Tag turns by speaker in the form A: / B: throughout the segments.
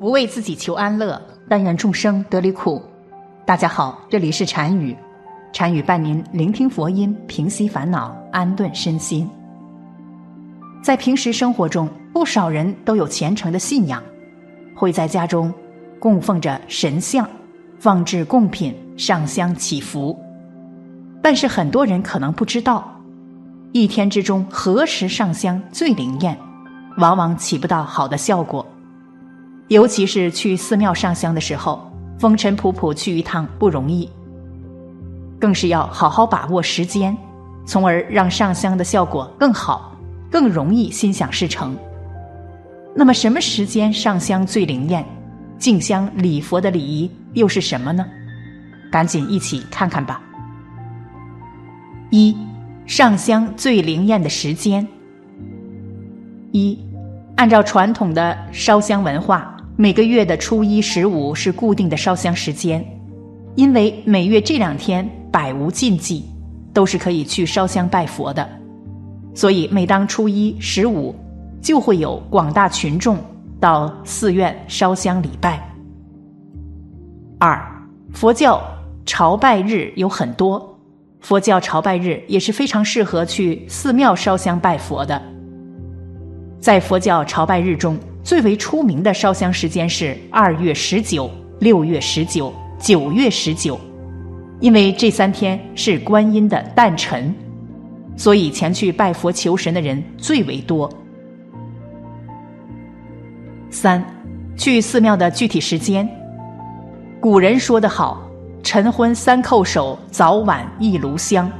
A: 不为自己求安乐，但愿众生得离苦。大家好，这里是禅语，禅语伴您聆听佛音，平息烦恼，安顿身心。在平时生活中，不少人都有虔诚的信仰，会在家中供奉着神像，放置贡品，上香祈福。但是很多人可能不知道，一天之中何时上香最灵验？往往起不到好的效果，尤其是去寺庙上香的时候，风尘仆仆去一趟不容易，更是要好好把握时间，从而让上香的效果更好，更容易心想事成。那么，什么时间上香最灵验？敬香礼佛的礼仪又是什么呢？赶紧一起看看吧。一，上香最灵验的时间。一。按照传统的烧香文化，每个月的初一、十五是固定的烧香时间，因为每月这两天百无禁忌，都是可以去烧香拜佛的，所以每当初一、十五，就会有广大群众到寺院烧香礼拜。二，佛教朝拜日有很多，佛教朝拜日也是非常适合去寺庙烧香拜佛的。在佛教朝拜日中，最为出名的烧香时间是二月十九、六月十九、九月十九，因为这三天是观音的诞辰，所以前去拜佛求神的人最为多。三，去寺庙的具体时间，古人说得好：“晨昏三叩首，早晚一炉香。”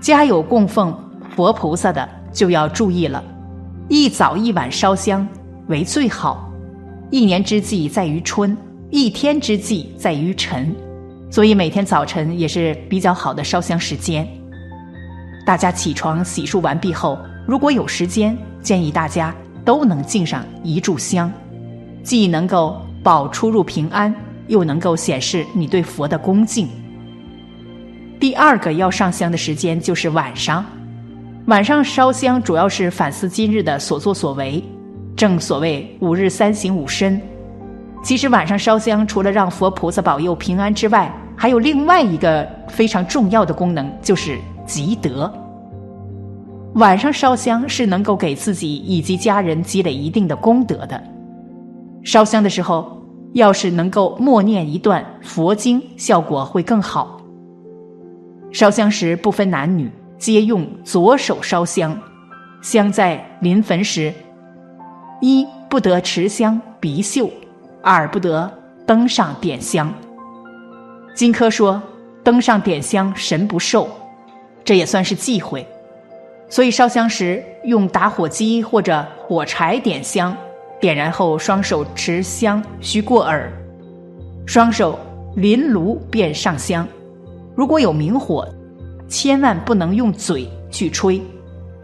A: 家有供奉佛菩萨的就要注意了。一早一晚烧香为最好，一年之计在于春，一天之计在于晨，所以每天早晨也是比较好的烧香时间。大家起床洗漱完毕后，如果有时间，建议大家都能敬上一炷香，既能够保出入平安，又能够显示你对佛的恭敬。第二个要上香的时间就是晚上。晚上烧香主要是反思今日的所作所为，正所谓五日三省吾身。其实晚上烧香除了让佛菩萨保佑平安之外，还有另外一个非常重要的功能，就是积德。晚上烧香是能够给自己以及家人积累一定的功德的。烧香的时候，要是能够默念一段佛经，效果会更好。烧香时不分男女。皆用左手烧香，香在临焚时，一不得持香鼻嗅，二不得登上点香。金轲说，登上点香神不受，这也算是忌讳。所以烧香时用打火机或者火柴点香，点燃后双手持香须过耳，双手临炉便上香。如果有明火。千万不能用嘴去吹，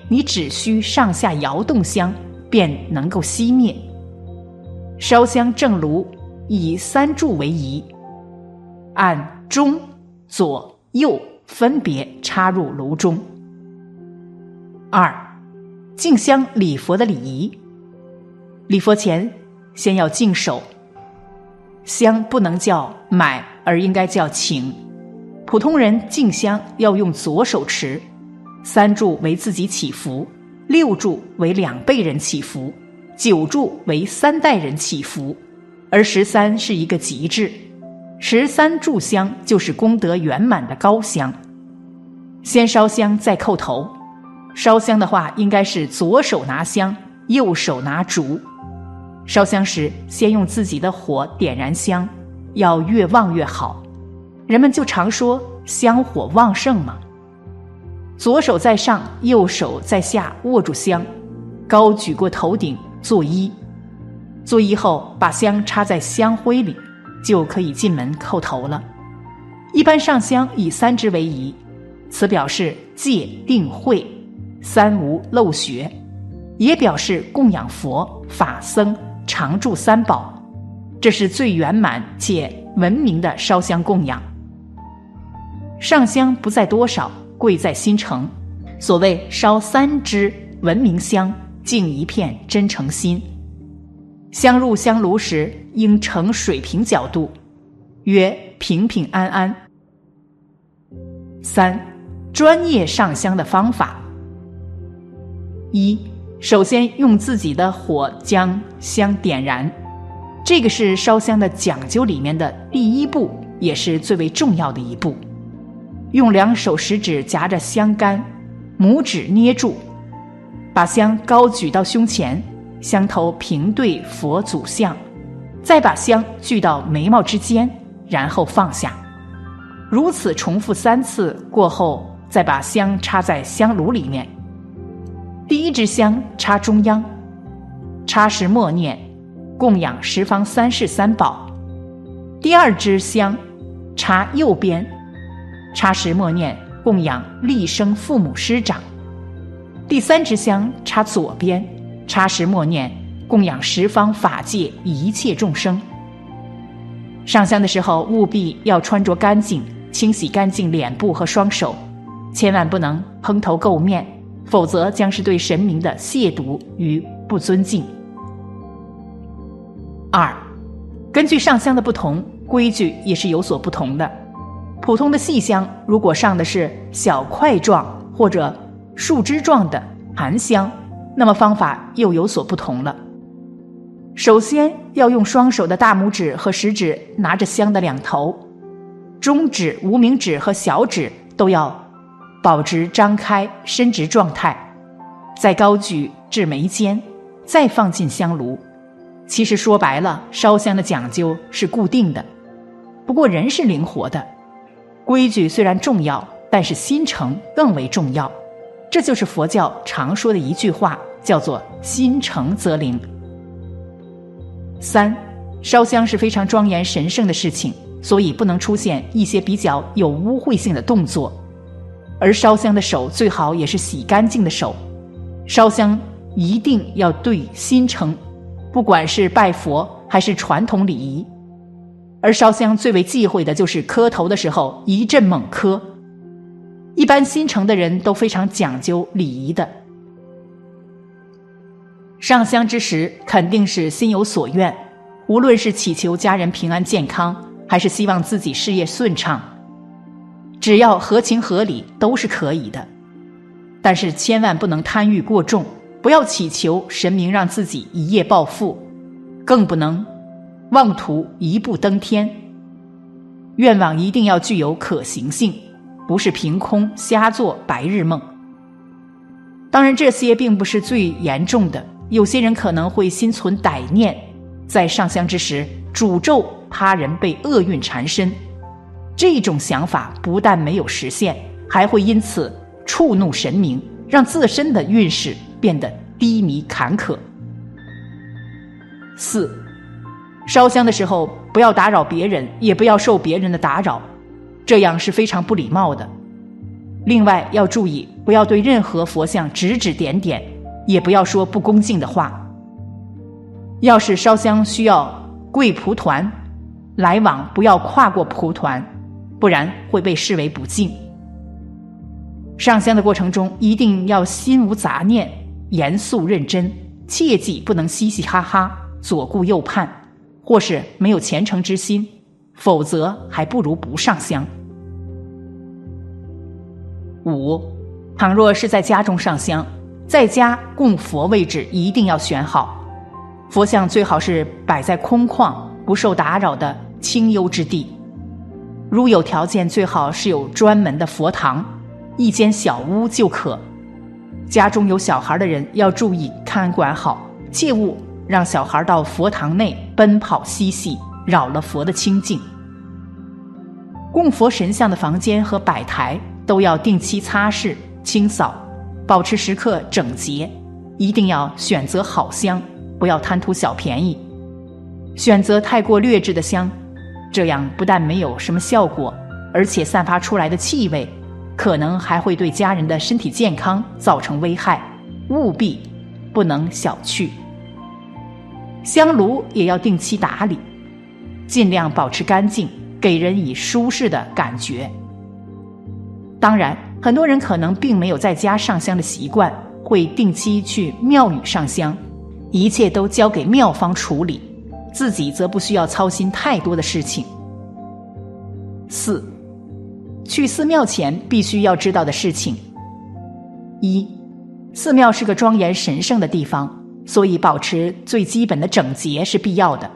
A: 你只需上下摇动香，便能够熄灭。烧香正炉以三柱为宜，按中、左、右分别插入炉中。二，敬香礼佛的礼仪，礼佛前先要净手，香不能叫买，而应该叫请。普通人敬香要用左手持，三柱为自己祈福，六柱为两辈人祈福，九柱为三代人祈福，而十三是一个极致，十三炷香就是功德圆满的高香。先烧香再叩头，烧香的话应该是左手拿香，右手拿烛。烧香时先用自己的火点燃香，要越旺越好。人们就常说香火旺盛嘛。左手在上，右手在下，握住香，高举过头顶，作揖。作揖后，把香插在香灰里，就可以进门叩头了。一般上香以三支为宜，此表示戒定慧三无漏学，也表示供养佛法僧常住三宝，这是最圆满且文明的烧香供养。上香不在多少，贵在心诚。所谓烧三支文明香，敬一片真诚心。香入香炉时应呈水平角度，曰平平安安。三、专业上香的方法：一、首先用自己的火将香点燃，这个是烧香的讲究里面的第一步，也是最为重要的一步。用两手食指夹着香杆，拇指捏住，把香高举到胸前，香头平对佛祖像，再把香聚到眉毛之间，然后放下。如此重复三次过后，再把香插在香炉里面。第一支香插中央，插时默念供养十方三世三宝；第二支香插右边。插时默念供养立生父母师长，第三支香插左边，插时默念供养十方法界一切众生。上香的时候务必要穿着干净，清洗干净脸部和双手，千万不能蓬头垢面，否则将是对神明的亵渎与不尊敬。二，根据上香的不同，规矩也是有所不同的。普通的细香，如果上的是小块状或者树枝状的含香，那么方法又有所不同了。首先要用双手的大拇指和食指拿着香的两头，中指、无名指和小指都要保持张开伸直状态，再高举至眉间，再放进香炉。其实说白了，烧香的讲究是固定的，不过人是灵活的。规矩虽然重要，但是心诚更为重要。这就是佛教常说的一句话，叫做“心诚则灵”。三，烧香是非常庄严神圣的事情，所以不能出现一些比较有污秽性的动作。而烧香的手最好也是洗干净的手。烧香一定要对心诚，不管是拜佛还是传统礼仪。而烧香最为忌讳的就是磕头的时候一阵猛磕，一般心诚的人都非常讲究礼仪的。上香之时肯定是心有所愿，无论是祈求家人平安健康，还是希望自己事业顺畅，只要合情合理都是可以的。但是千万不能贪欲过重，不要祈求神明让自己一夜暴富，更不能。妄图一步登天，愿望一定要具有可行性，不是凭空瞎做白日梦。当然，这些并不是最严重的。有些人可能会心存歹念，在上香之时诅咒他人被厄运缠身。这种想法不但没有实现，还会因此触怒神明，让自身的运势变得低迷坎坷。四。烧香的时候，不要打扰别人，也不要受别人的打扰，这样是非常不礼貌的。另外要注意，不要对任何佛像指指点点，也不要说不恭敬的话。要是烧香需要跪蒲团，来往不要跨过蒲团，不然会被视为不敬。上香的过程中一定要心无杂念，严肃认真，切记不能嘻嘻哈哈，左顾右盼。或是没有虔诚之心，否则还不如不上香。五，倘若是在家中上香，在家供佛位置一定要选好，佛像最好是摆在空旷、不受打扰的清幽之地。如有条件，最好是有专门的佛堂，一间小屋就可。家中有小孩的人要注意看管好，切勿。让小孩到佛堂内奔跑嬉戏，扰了佛的清净。供佛神像的房间和摆台都要定期擦拭清扫，保持时刻整洁。一定要选择好香，不要贪图小便宜。选择太过劣质的香，这样不但没有什么效果，而且散发出来的气味，可能还会对家人的身体健康造成危害。务必不能小觑。香炉也要定期打理，尽量保持干净，给人以舒适的感觉。当然，很多人可能并没有在家上香的习惯，会定期去庙宇上香，一切都交给庙方处理，自己则不需要操心太多的事情。四，去寺庙前必须要知道的事情：一，寺庙是个庄严神圣的地方，所以保持最基本的整洁是必要的，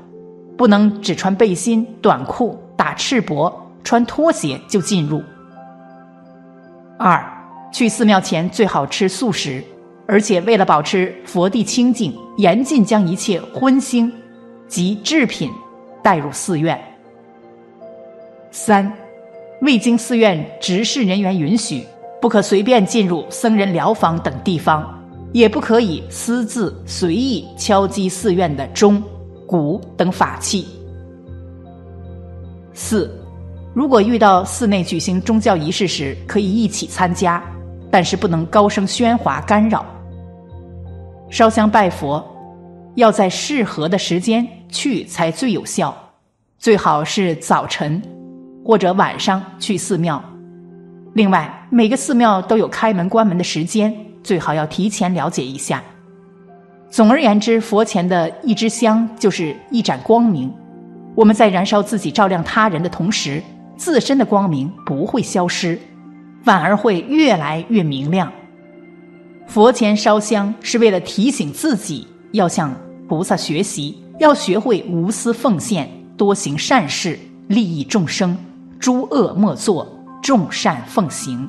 A: 不能只穿背心、短裤、打赤膊、穿拖鞋就进入。二，去寺庙前最好吃素食。而且为了保持佛地清净，严禁将一切荤腥及制品带入寺院。三，未经寺院执事人员允许，不可随便进入僧人疗房等地方，也不可以私自随意敲击寺院的钟、鼓等法器。四，如果遇到寺内举行宗教仪式时，可以一起参加。但是不能高声喧哗干扰。烧香拜佛，要在适合的时间去才最有效，最好是早晨或者晚上去寺庙。另外，每个寺庙都有开门关门的时间，最好要提前了解一下。总而言之，佛前的一支香就是一盏光明。我们在燃烧自己、照亮他人的同时，自身的光明不会消失。反而会越来越明亮。佛前烧香是为了提醒自己要向菩萨学习，要学会无私奉献，多行善事，利益众生，诸恶莫作，众善奉行。